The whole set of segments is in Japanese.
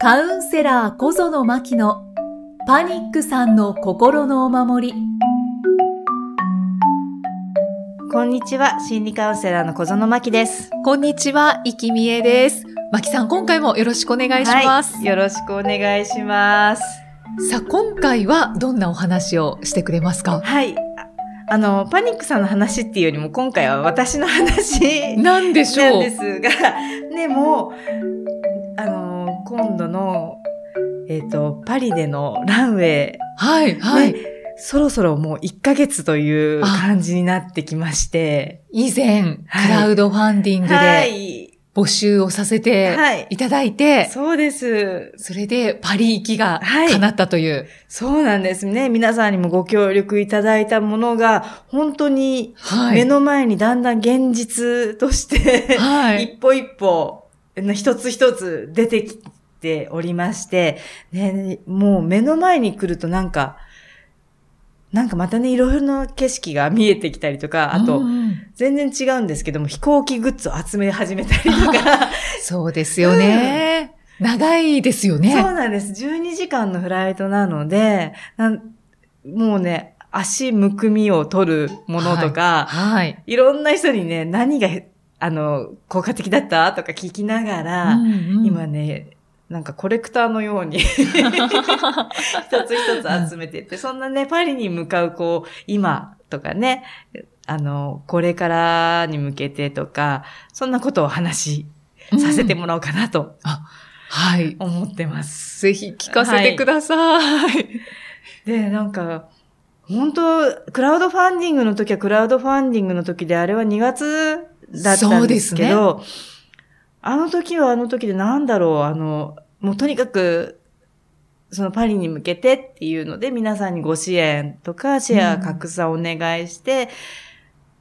カウンセラー小園真希のパニックさんの心のお守り。こんにちは、心理カウンセラーの小園真希です。こんにちは、生きみえです。真希さん、今回もよろしくお願いします。はい、よろしくお願いします。さあ、今回はどんなお話をしてくれますか？はい。ああの、パニックさんの話っていうよりも、今回は私の話なんでしょうなんですが、でも、今度の、えっ、と、パリでのランウェイ、はい、はい。ねそろそろもう1ヶ月という感じになってきまして、以前、はいクラウドファンディングはでい。募集をさせてはいいただいて、そうです。それでパリ行きがはい叶ったという。そうなんですね。皆さんにもご協力いただいたものが、本当にはい。目の前にだんだん現実として、はい。一歩一歩、一つ一つ出てきておりまして、ね、もう目の前に来るとなんか、なんかまたね、いろいろな景色が見えてきたりとか、あと、うん全然違うんですけども、飛行機グッズを集め始めたりとか、そうですよね。長いですよね。そうなんです。12時間のフライトなので、なんもうね、足むくみを取るものとか、はい。い、ろんな人にね、何が、あの、効果的だった？とか聞きながら、うんうん今ね、なんかコレクターのように 一つ一つ集めてって、そんなね、パリに向かう、こう、今とかね、あの、これからに向けてとか、そんなことをお話しさせてもらおうかなとはい。思ってます。ぜひ聞かせてください。で、なんか、本当クラウドファンディングの時はクラウドファンディングの時で、あれは2月だったんですけど、あの時はあの時でなんだろう、あの、もうとにかく、そのパリに向けてっていうので、皆さんにご支援とかシェア拡散お願いして、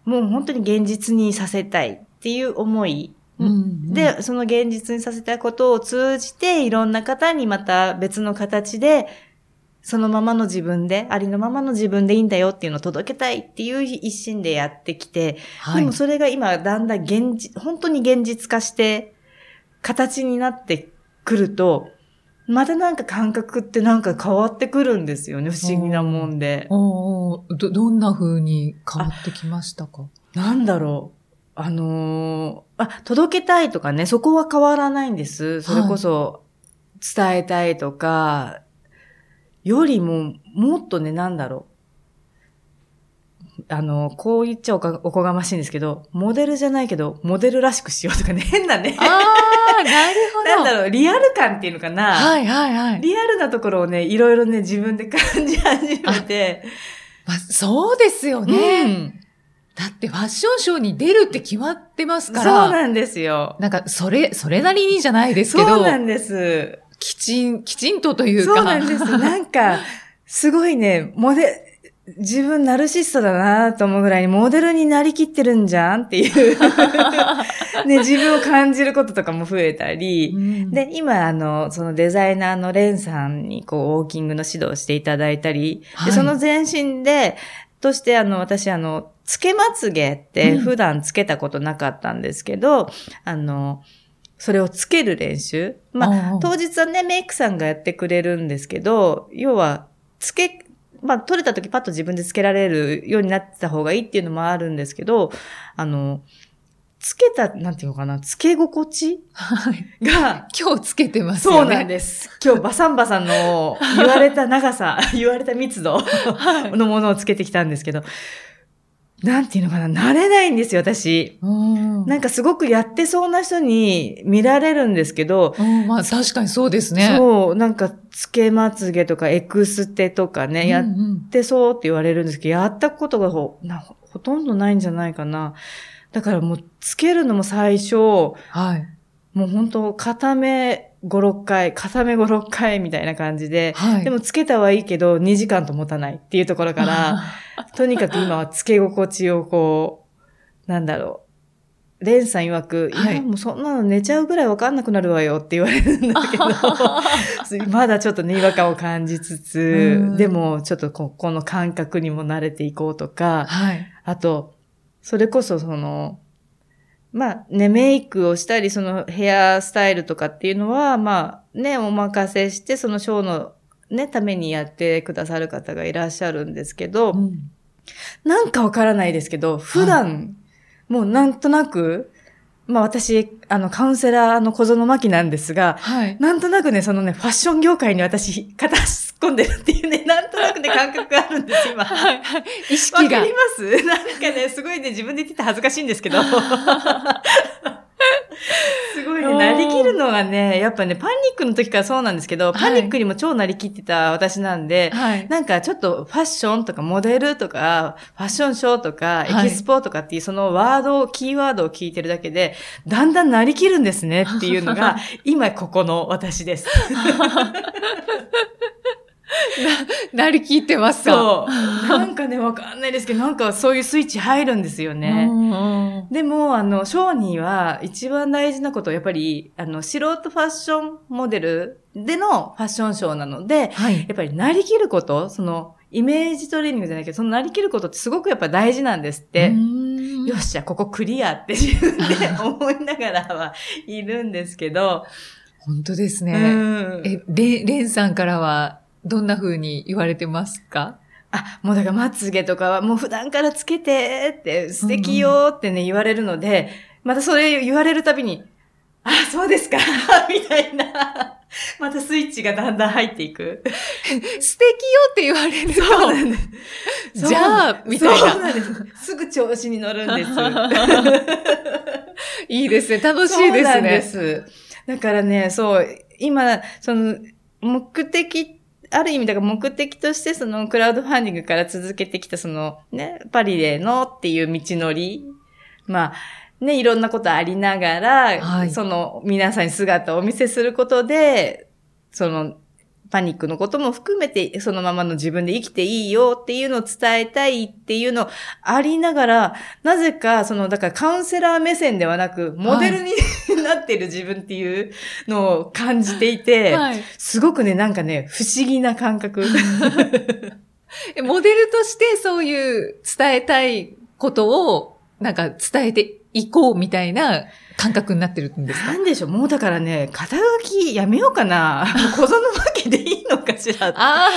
もう本当に現実にさせたいっていう思いうん。で、その現実にさせたことを通じて、いろんな方にまた別の形で、そのままの自分で、ありのままの自分でいいんだよっていうのを届けたいっていう一心でやってきて、はいでもそれが今だんだん現実、本当に現実化して、形になってくると、またなんか感覚ってなんか変わってくるんですよね、不思議なもんで。おーど、どんな風に変わってきましたか？なんだろう。あのーあ、届けたいとかね、そこは変わらないんです。それこそ、伝えたいとか、よりも、もっとね、なんだろう。あの、こう言っちゃおかおこがましいんですけど、モデルじゃないけど、モデルらしくしようとかね、変なね。ああ、なるほど。なんだろう、リアル感っていうのかな。はいはいはい。リアルなところをね、いろいろね、自分で感じ始めて。まあ、そうですようね、んだってファッションショーに出るって決まってますそうから。なんですよ。なんか、それ、それなりにじゃないですけどそうな、んです。きちん、きちんとというか。そうなんです。なんか、すごいね、モデ、自分ナルシストだなと思うぐらいにモデルになりきってるんじゃんっていう、ね、自分を感じることとかも増えたり、うん、で、今、あの、そのデザイナーのレンさんに、こう、ウォーキングの指導をしていただいたり、はい。で、その前身で、として、あの、私、あの、つけまつげってうん。普段つけたことなかったんですけど、あの、それをつける練習。まあ、当日はね、メイクさんがやってくれるんですけど、要は、つけ、まあ、取れた時パッと自分でつけられるようになってた方がいいっていうのもあるんですけど、あの、つけた、なんていうのかな、つけ心地はいが、今日つけてますよね。そうなんです。今日バサンバさんの言われた長さ、言われた密度のものをつけてきたんですけど、なんていうのかな、慣れないんですよ、私。うん。なんかすごくやってそうな人に見られるんですけど、うん、まあ確かにそうですね。そう、なんか、つけまつげとかエクステとかね、やってそうって言われるんですけど、やったことがほなほとんどないんじゃないかな。だからもう、つけるのも最初、はい。もう本当片目5、6回、片目5、6回みたいな感じで、はい。でもつけたはいいけど、2時間と持たないっていうところから、とにかく今はつけ心地をこう、なんだろう。レンさん曰く、いはいや、もうそんなの寝ちゃうぐらいわかんなくなるわよって言われるんだけど、まだちょっとね、違和感を感じつうつん、でもちょっとここの感覚にも慣れていこうとか、はい。あと、それこそその、まあね、メイクをしたり、そのヘアスタイルとかっていうのは、まあね、お任せして、そのショーのね、ためにやってくださる方がいらっしゃるんですけど、うんなんかわからないですけど、普段、もうなんとなく、まあ私、あの、カウンセラーの小園真希なんですが、はい。なんとなくね、そのね、ファッション業界に私、片突っ込んでるっていうね、なんとなくね、感覚があるんです、今。はい。意わ識がかり。ます？なんかね、すごいね、自分で言ってて恥ずかしいんですけど。すごいね、なりきるのがね、やっぱね、パニックの時からそうなんですけど、パニックにも超なりきってた私なんで、はい。なんかちょっとファッションとかモデルとか、ファッションショーとか、エはいキスポとかっていうそのワード、キーワードを聞いてるだけで、だんだんなりきるんですねっていうのが、今ここの私です。なりきってますか？そう。なんかね、わかんないですけど、なんかそういうスイッチ入るんですよね。ね。でも、あの、ショは一番大事なことはやっぱり、あの、素人ファッションモデルでのファッションショーなので、はい。やっぱりなりきること、その、イメージトレーニングじゃないけど、そのなりきることってすごくやっぱ大事なんですって。よよっしゃ、ここクリアって自分で思いながらはいるんですけど、本当ですうね。ん。え、レンさんからは、どんな風に言われてますか？あ、もうだからまつげとかはもう普段からつけてって素敵よってね、言われるので、またそれ言われるたびに、あ、そうですか みたいな。またスイッチがだんだん入っていく。素敵よって言われると、そうなんです。じゃあみたいなそうなんです。すぐ調子に乗るんです。いいですね。楽しいそうなんですね。です。だからね、そう、今、その、目的、ある意味、だから目的として、その、クラウドファンディングから続けてきた、その、ね、パリでのっていう道のり、まあ、ね、いろんなことありながら、はい。その、皆さんに姿をお見せすることで、その、パニックのことも含めて、そのままの自分で生きていいよっていうのを伝えたいっていうのありながら、なぜか、その、だからカウンセラー目線ではなく、モデルに、なってる自分っていうのを感じていて、はい。すごくね、なんかね、不思議な感覚。えモデルとしてそういう伝えたいことを、なんか伝えていこうみたいな感覚になってるんですか？なんでしょう、もうだからね、肩書きやめようかな。小園わけでいいのかしら？わあ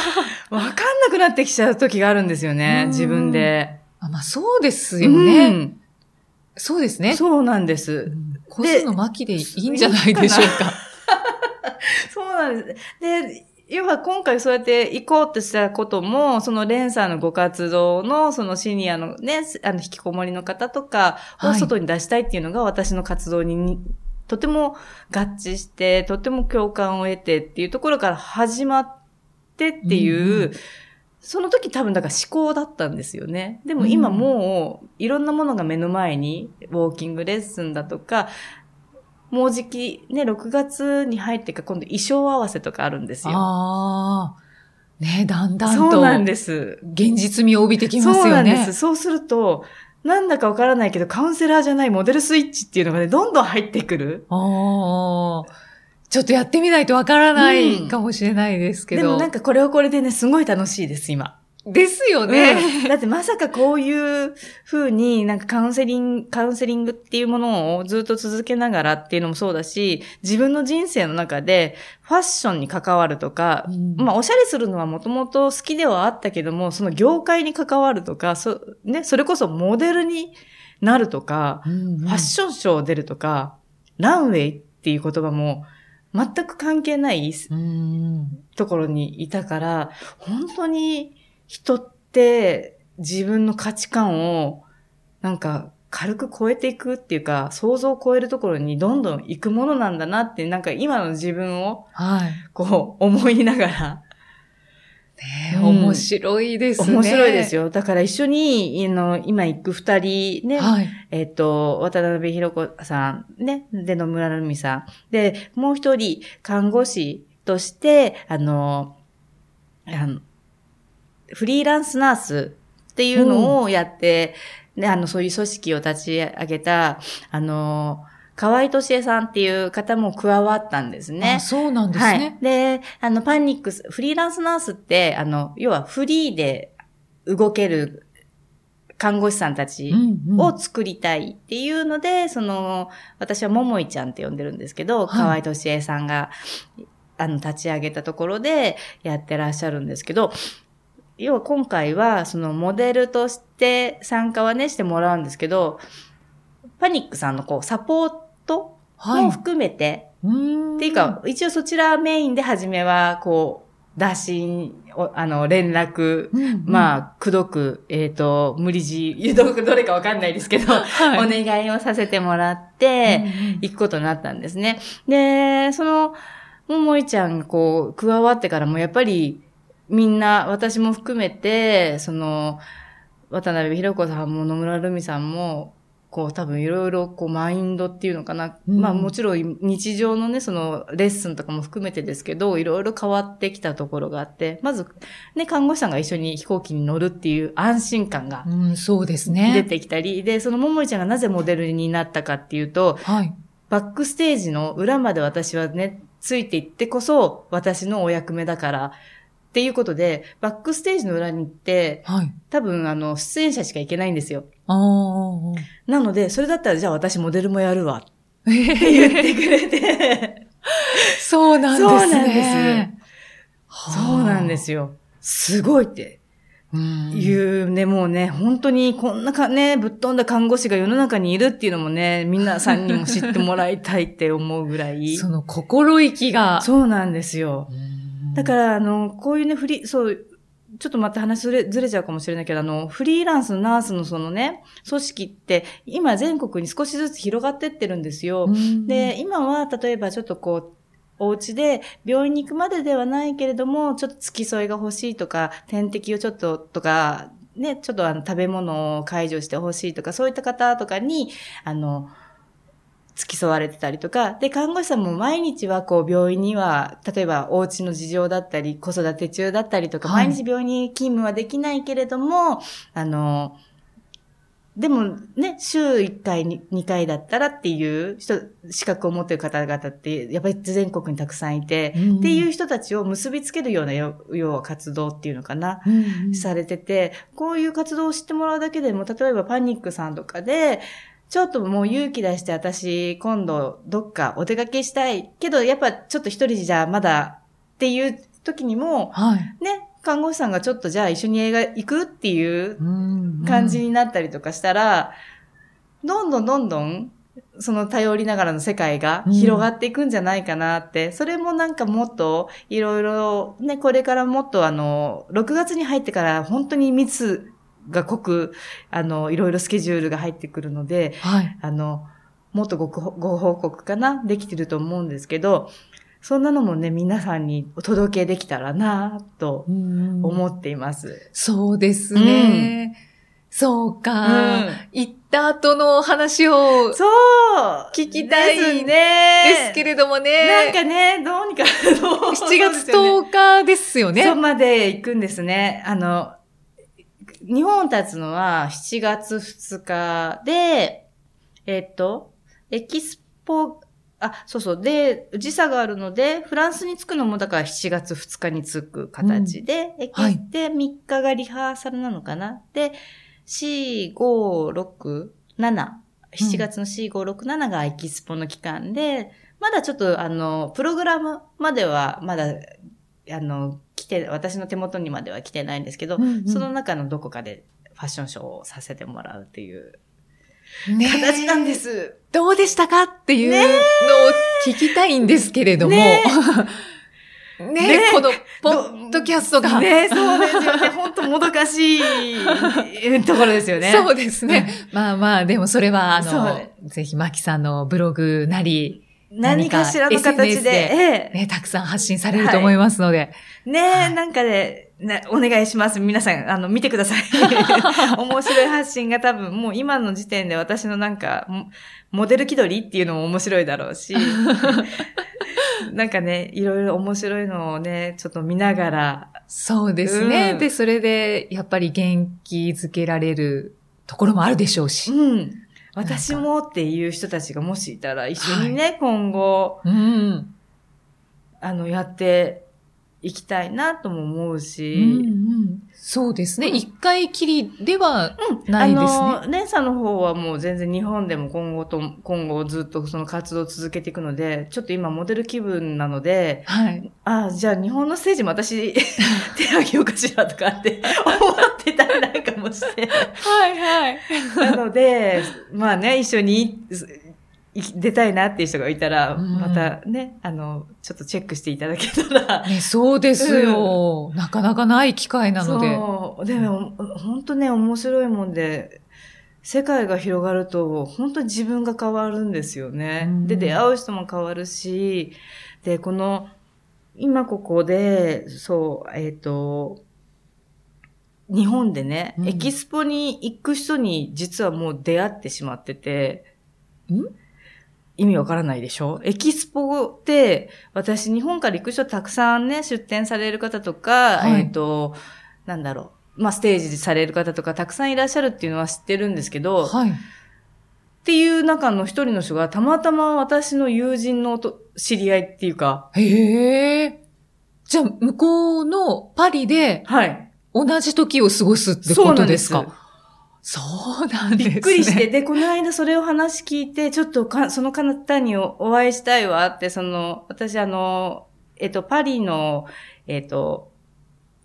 かんなくなってきちゃう時があるんですよね、うん自分で。あ。まあそうですよね。うんそうですね。そうなんです。コスの巻でいいんじゃないでしょうか。そうなんです。で、要は今回そうやって行こうとしたことも、そのレンさんのご活動の、そのシニアのね、あの、引きこもりの方とかをはい外に出したいっていうのが私の活動に、とても合致して、とても共感を得てっていうところから始まってっていう、うんうんその時多分だから思考だったんですよね。でも今もういろんなものが目の前に、ウォーキングレッスンだとか、もうじきね、6月に入ってから今度衣装合わせとかあるんですよ。ああ。ねだんだんと。そうなんです。現実味を帯びてきますよね。そうなんです。そうすると、なんだかわからないけど、カウンセラーじゃないモデルスイッチっていうのがね、どんどん入ってくる。ああ。ちょっとやってみないとわからないかもしれないですけど。でもなんかこれはこれでね、すごい楽しいです、今。ですよね。うん。だってまさかこういう風になんかカウンセリング、カウンセリングっていうものをずっと続けながらっていうのもそうだし、自分の人生の中でファッションに関わるとか、うん。まあおしゃれするのはもともと好きではあったけども、その業界に関わるとか、そ,、ね、それこそモデルになるとか、うんうん。ファッションショー出るとか、ランウェイっていう言葉も全く関係ないうん。ところにいたから、本当に人って自分の価値観をなんか軽く超えていくっていうか、想像を超えるところにどんどん行くものなんだなって、なんか今の自分をはい。こう思いながら、ねうん面白いですね。面白いですよ。だから一緒に、あの、今行く二人ね、はい。えっ、と、渡辺博子さん、ね、で、野村るみさん。で、もう一人、看護師として、あの、あのフリーランスナースっていうのをやって、で、あの、そういう組織を立ち上げた、あの、河合敏恵さんっていう方も加わったんですねあ。そうなんですはいね。。で、あの、パニックス、フリーランスナースって、あの、要はフリーで動ける看護師さんたちを作りたいっていうので、その、私はももいちゃんって呼んでるんですけど、はい、河合敏恵さんが、あの、立ち上げたところでやってらっしゃるんですけど、要は今回は、そのモデルとして参加はね、してもらうんですけど、パニックさんのこう、サポートも含めて、はい、っていうか、一応そちらメインで初めは、こう、打診、あの、連絡、うんうん、まあ、くどく、えっ、ー、と、無理強ど、どれかわかんないですけど、はい、お願いをさせてもらって、行くことになったんですね。で、その、ももいちゃんがこう、加わってからもやっぱり、みんな、私も含めて、その、渡辺博子さんも野村るみさんも、こう多分いろいろこうマインドっていうのかな。うん、まあもちろん日常のね、そのレッスンとかも含めてですけど、いろいろ変わってきたところがあって、まずね、看護師さんが一緒に飛行機に乗るっていう安心感が、うん、そうですね。出てきたり、で、そのももいちゃんがなぜモデルになったかっていうと、はい。バックステージの裏まで私はね、ついていってこそ私のお役目だから、っていうことで、バックステージの裏に行って、はい、多分、あの、出演者しか行けないんですよ。なので、それだったら、じゃあ私モデルもやるわ。って言ってくれて。そうなんですね。そうなんです。そうなんですよ。すごいって。いうね、もうね、本当にこんなかね、ぶっ飛んだ看護師が世の中にいるっていうのもね、皆さんにも知ってもらいたいって思うぐらい。その心意気が。そうなんですよ。だから、あの、こういうね、フリー、そう、ちょっとまた話ずれずれちゃうかもしれないけど、あの、フリーランスのナースのそのね、組織って、今全国に少しずつ広がってってるんですよ。で、今は、例えばちょっとこう、お家で病院に行くまでではないけれども、ちょっと付き添いが欲しいとか、点滴をちょっととか、ね、ちょっとあの食べ物を解除して欲しいとか、そういった方とかに、あの、付き添われてたりとか、で、看護師さんも毎日はこう病院には、例えばお家の事情だったり、子育て中だったりとか、はい、毎日病院に勤務はできないけれども、あの、でもね、週1回、2回だったらっていう人、資格を持っている方々って、やっぱり全国にたくさんいて、うん、っていう人たちを結びつけるような、要は活動っていうのかな、うん、されてて、こういう活動を知ってもらうだけでも、例えばパニックさんとかで、ちょっともう勇気出して私、今度どっかお出かけしたい。けど、やっぱちょっと一人じゃまだっていう時にも、はい、ね、看護師さんがちょっとじゃあ一緒に映画行くっていう感じになったりとかしたら、どんどんどんどん、その頼りながらの世界が広がっていくんじゃないかなって、うん、それもなんかもっといろいろね、これからもっとあの、6月に入ってから本当に密が濃く、あの、いろいろスケジュールが入ってくるので、はい、あの、もっとごご報告かなできてると思うんですけど、そんなのもね、皆さんにお届けできたらなと思っています。そうですね。うんそうか、うん、行った後の話を、そう聞きたいですね。ですけれどもね。なんかね、どうにか、7月10日ですよね。そこまで行くんですね。あの、日本立つのは7月2日で、えっと、エキスポ、あ、そうそう。で、時差があるので、フランスに着くのもだから7月2日に着く形で、うん、エキスで3日がリハーサルなのかな？で、4、5、6、7。7月の4、5、6、7がエキスポの期間で、まだちょっとあの、プログラムまではまだ、あの、来て、私の手元にまでは来てないんですけど、うんうん、その中のどこかでファッションショーをさせてもらうっていう形なんです。どうでしたかっていうのを聞きたいんですけれども。ね ねこの、ポッドキャストが。ねそうですよね。本当もどかしい ところですよね。そうですね。まあまあ、でもそれは、あの、ぜひ、マキさんのブログなり、何かしらの形で、ええ、ね、たくさん発信されると思いますので。はい、ねえ、なんかで、ね、お願いします。皆さん、あの、見てください。面白い発信が多分、もう今の時点で私のなんか、モデル気取りっていうのも面白いだろうし、なんかね、いろいろ面白いのをね、ちょっと見ながら。そうですね。うん、で、それで、やっぱり元気づけられるところもあるでしょうし。うん。私もっていう人たちがもしいたら、一緒にね、はい、今後、うん、あの、やって行きたいなとも思ううんし、うん、そうですね。うん一回きりではうんないですねあの、レンさんの方はもう全然日本でも今後と、今後ずっとその活動を続けていくので、ちょっと今モデル気分なので、はい。ああ、じゃあ日本のステージも私 手あげようかしらとかって 思ってたりなんかもして。はいはい。なので、まあね、一緒にい出たいなっていう人がいたら、うんまたね、あの、ちょっとチェックしていただけたら。ね、そうですよ、なかなかない機会なので。そう。でも、本当ね、面白いもんで、世界が広がると、本当に自分が変わるんですよね。うんで、出会う人も変わるし、で、この、今ここで、そう、えっ、と、日本でね、うんエキスポに行く人に実はもう出会ってしまってて、ん？意味わからないでしょ？エキスポって、私日本から行く人たくさんね、出展される方とか、はいえっ、と、なんだろう、まあ、ステージされる方とかたくさんいらっしゃるっていうのは知ってるんですけど、はい。っていう中の一人の人がたまたま私の友人のと知り合いっていうか、へえ。じゃあ、向こうのパリではい。同じ時を過ごすってことですか？そうなんですね。びっくりして、で、この間それを話聞いて、ちょっとか、その方におお会いしたいわって、その、私あの、えっと、パリの、えっと、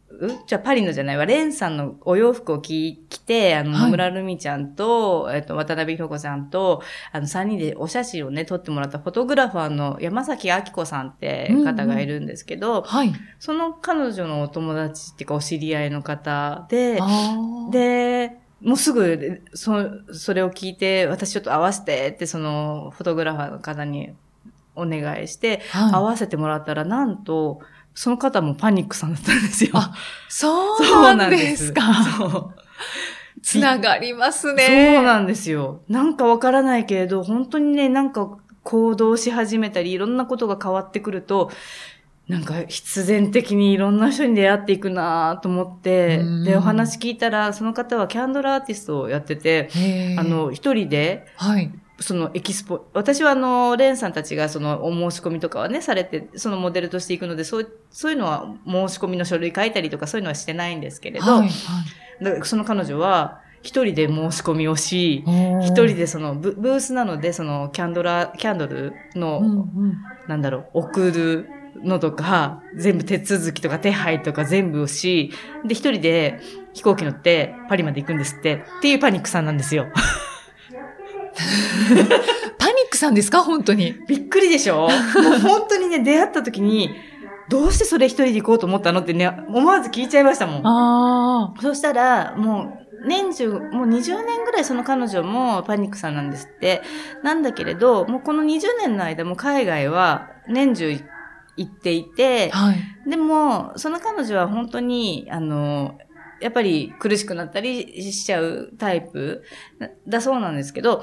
う？じゃあパリのじゃないわ、レンさんのお洋服を着着て、あの、はい。野村るみちゃんと、えっと、渡辺ひ子さんと、あの、三人でお写真をね、撮ってもらったフォトグラファーの山崎明子さんって方がいるんですけど、はい。その彼女のお友達っていうかお知り合いの方で、で、もうすぐ、そ、それを聞いて、私ちょっと合わせてって、その、フォトグラファーの方にお願いして、合はい、わせてもらったら、なんと、その方もパニックさんだったんですよ。あそうなんですか。そう。つながりますそね。うなんですよ。なんかわからないけれど、本当にね、なんか行動し始めたり、いろんなことが変わってくると、なんか必然的にいろんな人に出会っていくなと思ってうん、で、お話聞いたら、その方はキャンドルアーティストをやってて、あ、の、一人で、はい。そのエキスポ、私はあの、レンさんたちがそのお申し込みとかはね、されて、そのモデルとしていくので、そう、そういうのは申し込みの書類書いたりとかそういうのはしてないんですけれど、はい。だからその彼女は一人で申し込みをし、はい、一人でそのブブースなので、そのキャンドラ、キャンドルの、うんうんなんだろう、送るのとか、全部手続きとか手配とか全部をし、で、一人で飛行機乗ってパリまで行くんですって、っていうパニックさんなんですよ。パニックさんですか？本当に。びっくりでしょ？もう本当にね、出会った時に、どうしてそれ一人で行こうと思ったのってね、思わず聞いちゃいましたもん。ああ。そしたら、もう、年中、もう20年ぐらいその彼女もパニックさんなんですって。なんだけれど、もうこの20年の間も海外は年中行っていて、はい。でも、その彼女は本当に、あの、やっぱり苦しくなったりしちゃうタイプだだそうなんですけど、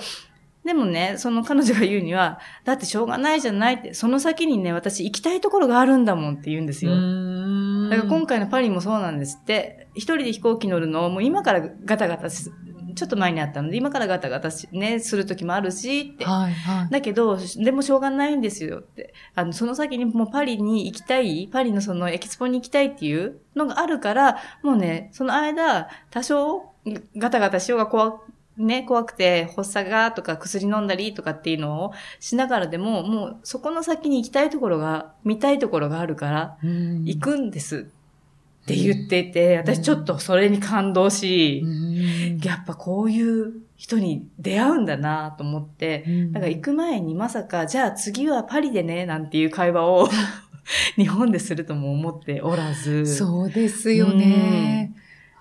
でもね、その彼女が言うには、だってしょうがないじゃないって、その先にね、私行きたいところがあるんだもんって言うんですよ。んだから今回のパリもそうなんですって、一人で飛行機乗るのをもう今からガタガタし、ちょっと前にあったので、今からガタガタし、ね、する時もあるし、って。はいはい。だけど、でもしょうがないんですよって。あの、その先にもうパリに行きたい、パリのそのエキスポに行きたいっていうのがあるから、もうね、その間、多少ガタガタしようが怖く、ね、怖くて、発作がとか薬飲んだりとかっていうのをしながらでも、もうそこの先に行きたいところが、見たいところがあるから、うん行くんですって言ってて、私ちょっとそれに感動しう、んやっぱこういう人に出会うんだなと思って、うんだから行く前にまさか、じゃあ次はパリでね、なんていう会話を 日本でするとも思っておらず。そうですよね。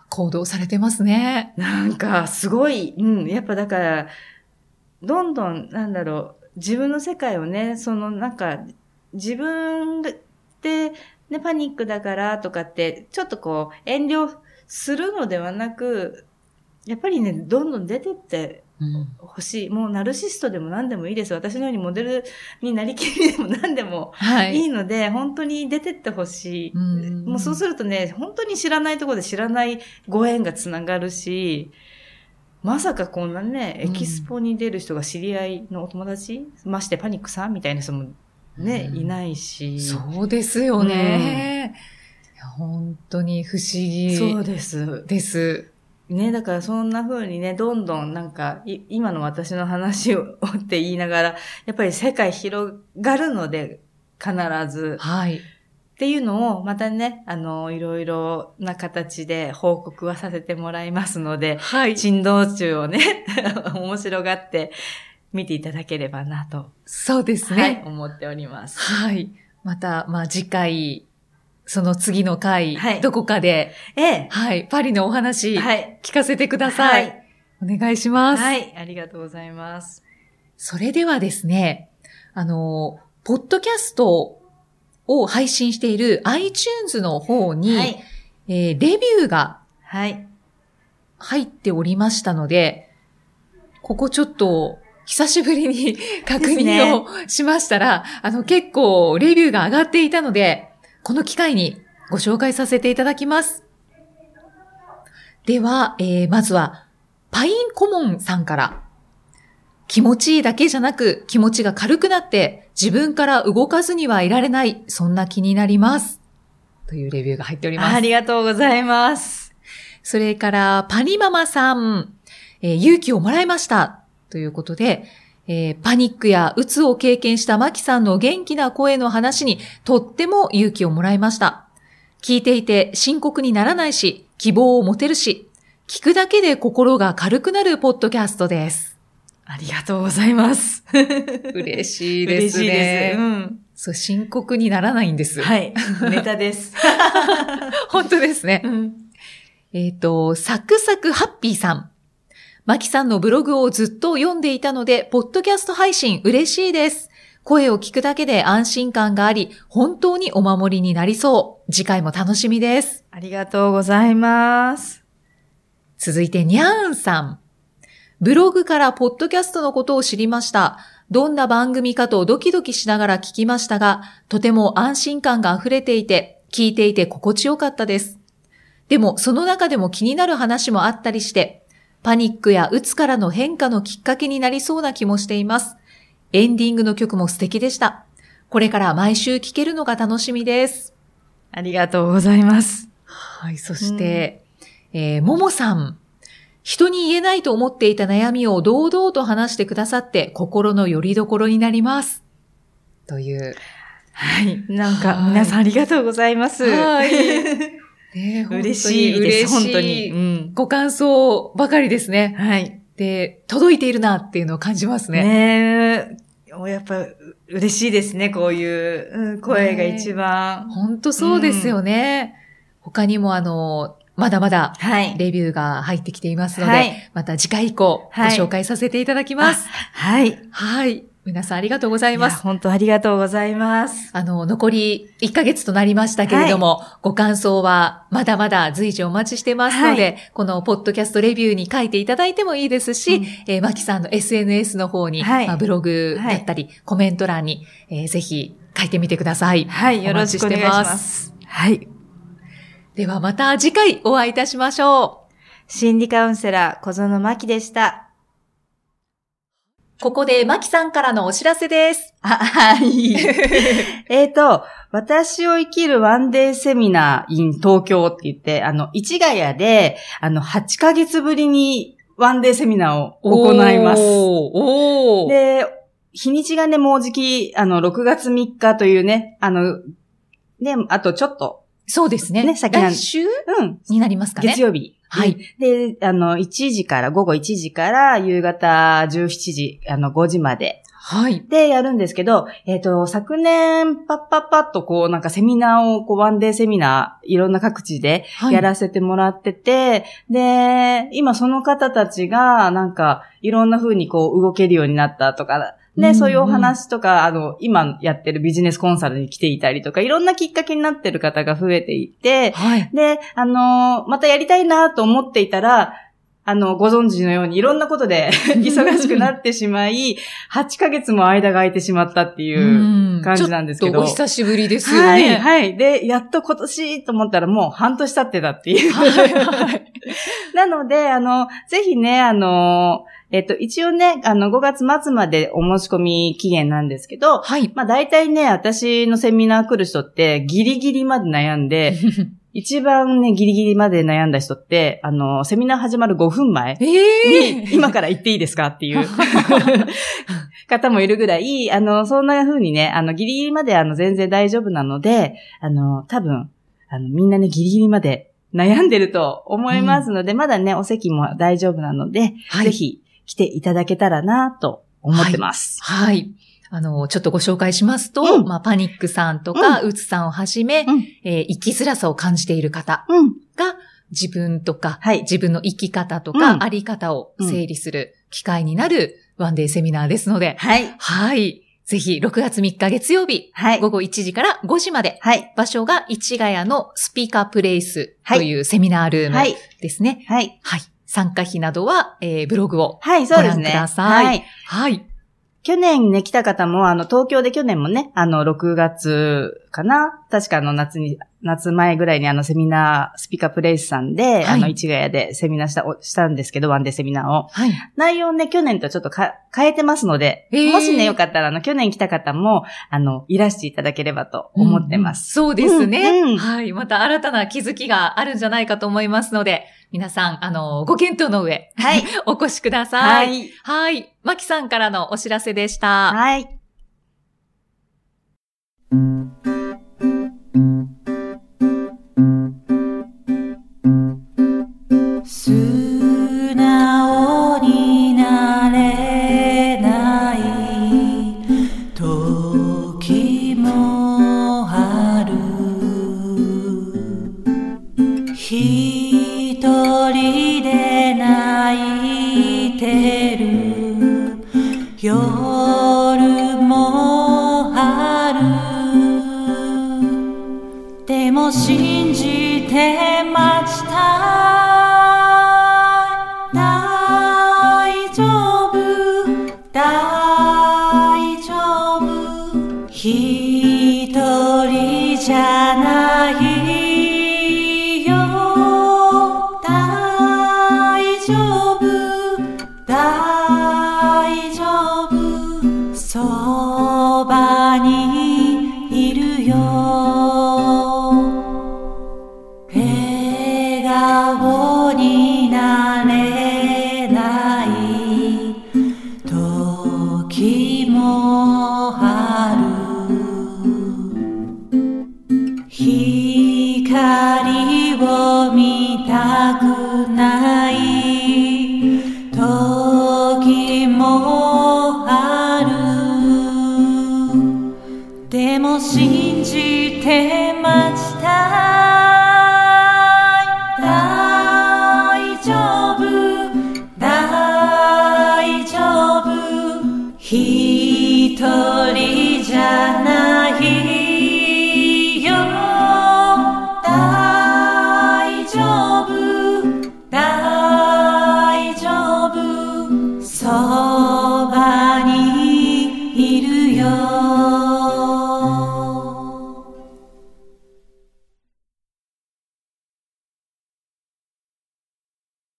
行動されてますね。なんか、すごい、うん、やっぱだから、どんどん、なんだろう、自分の世界をね、そのなんか、自分で、ね、パニックだからとかって、ちょっとこう、遠慮するのではなく、やっぱりね、どんどん出てってうん欲しい。もうナルシストでも何でもいいです。私のようにモデルになりきりでも何でもはいい。いので、本当に出てってほしい。うんもうそうするとね、本当に知らないところで知らないご縁がつながるし、まさかこんなね、うんエキスポに出る人が知り合いのお友達、ましてパニックさんみたいな人もね、うんいないし。そうですよね。本当に不思議そうです。です。ね、だからそんな風にね、どんどんなんか、い今の私の話をって言いながら、やっぱり世界広がるので、必ず。はい。っていうのを、またね、あの、いろいろな形で報告はさせてもらいますので、はい。珍道中をね、面白がって見ていただければなと、そうですはいね。、思っております。はい。また、まあ次回、その次の回、はいどこかで、ええ。はい、パリのお話、はい。聞かせてください。はい。お願いします。はい。ありがとうございます。それではですね、あの、ポッドキャストを配信している iTunes の方に、はい。えーレビューがはい。入っておりましたので、ここちょっと、久しぶりに 確認をしましたら、あの結構レビューが上がっていたので、この機会にご紹介させていただきます。では、えーまずは、パインコモンさんから。気持ちいいだけじゃなく、気持ちが軽くなって、自分から動かずにはいられない、そんな気になります。というレビューが入っております。ありがとうございます。それから、パニママさん、えー勇気をもらいました。ということで、えーパニックや鬱を経験したマキさんの元気な声の話にとっても勇気をもらいました。聞いていて深刻にならないし、希望を持てるし、聞くだけで心が軽くなるポッドキャストです。ありがとうございます。嬉しいですね。嬉しいです。うん。そう、深刻にならないんです。はい。ネタです。本当ですね。うん。えっ、と、サクサクハッピーさん。マキさんのブログをずっと読んでいたので、ポッドキャスト配信嬉しいです。声を聞くだけで安心感があり、本当にお守りになりそう。次回も楽しみです。ありがとうございます。続いて、にゃーんさん。ブログからポッドキャストのことを知りました。どんな番組かとドキドキしながら聞きましたが、とても安心感が溢れていて、聞いていて心地よかったです。でも、その中でも気になる話もあったりして、パニックや鬱からの変化のきっかけになりそうな気もしています。エンディングの曲も素敵でした。これから毎週聴けるのが楽しみです。ありがとうございます。はい、そして、えーももさん。人に言えないと思っていた悩みを堂々と話してくださって心の拠り所になります。という。はい。なんか、はい皆さんありがとうございます。はい ねえ嬉しいです。本当に。うん。ご感想ばかりですね。はい。で、届いているなっていうのを感じますね。ねやっぱ、う嬉しいですね。こういう、うん声が一番。本当そうですよね。他にもあの、まだまだはい。レビューが入ってきていますので、はいまた次回以降ごはい紹介させていただきます。はい。はい。皆さんありがとうございます。本当ありがとうございます。あの、残り1ヶ月となりましたけれども、ご感想はまだまだ随時お待ちしてますので、はこのポッドキャストレビューに書いていただいてもいいですし、うんえーマキさんの SNS の方に、はいまあ、ブログだったり、コメント欄に、えーぜひ書いてみてください。はい。よろしくお願いします。はい。ではまた次回お会いいたしましょう。心理カウンセラー、小園真希でした。ここでマキさんからのお知らせです。あ、はい。えっと、私を生きるワンデーセミナー in 東京って言って、あの、市ヶ谷で、あの、8ヶ月ぶりにワンデーセミナーを行います。おーおーで、日にちがね、もうじき、あの、6月3日というね、あの、で、あとちょっと、そうですね。ね先来週うん、になりますかね。月曜日。はいで、あの、1時から、午後1時から夕方17時、あの、5時まではい。でやるんですけど、えっ、と、昨年、パッパッパッとこう、なんかセミナーを、こう、ワンデーセミナー、いろんな各地ではい。やらせてもらってて、で、今その方たちが、なんか、いろんな風にこう、動けるようになったとか、ね、うんうんそういうお話とか、あの、今やってるビジネスコンサルに来ていたりとか、いろんなきっかけになってる方が増えていて、はい。で、あのーまたやりたいなと思っていたら、あの、ご存知のようにいろんなことで 忙しくなってしまい、8ヶ月も間が空いてしまったっていう感じなんですけど。お久しぶりですよね。はい、はい。で、やっと今年と思ったらもう半年経ってたっていう。はい、はい。なので、あの、ぜひね、あの、えっと、一応ね、あの、5月末までお申し込み期限なんですけど、はい。まあ、大体ね、私のセミナー来る人って、ギリギリまで悩んで、一番ね、ギリギリまで悩んだ人って、あの、セミナー始まる5分前に、えー、今から行っていいですかっていう。方もいるぐらい、あの、そんな風にね、あの、ギリギリまであの、全然大丈夫なので、あの、多分、あの、みんなね、ギリギリまで悩んでると思いますので、うん、まだね、お席も大丈夫なので、はい、ぜひ来ていただけたらなと思ってます。はい、はいあの、ちょっとご紹介しますと、うん、まあ、パニックさんとか、うつ、さんをはじめ、うん、えー、生きづらさを感じている方が、自分とか、はい、自分の生き方とか、あり方を整理する機会になるワンデーセミナーですので、はい。はい。ぜひ、6月3日月曜日、はい、午後1時から5時まで、はい、場所が市ヶ谷のスピーカープレイスというセミナールームですね。はい。はい。はい、参加費などは、えー、ブログをご覧ください。はい、はい。去年ね、来た方も、あの、東京で去年もね、あの、6月かな？確かあの、夏に、夏前ぐらいにあの、セミナー、スピカプレイスさんで、はい、あの、市ヶ谷でセミナーした、したんですけど、ワンデーセミナーを。はい。内容ね、去年とちょっとか変えてますので、えー、もしね、よかったら、あの、去年来た方も、あの、いらしていただければと思ってます。うん、そうですね、うんうん、はい。また新たな気づきがあるんじゃないかと思いますので、皆さん、あの、ご検討の上、はい。お越しください。はい。はい。マキさんからのお知らせでした。はい。そばにいる。よ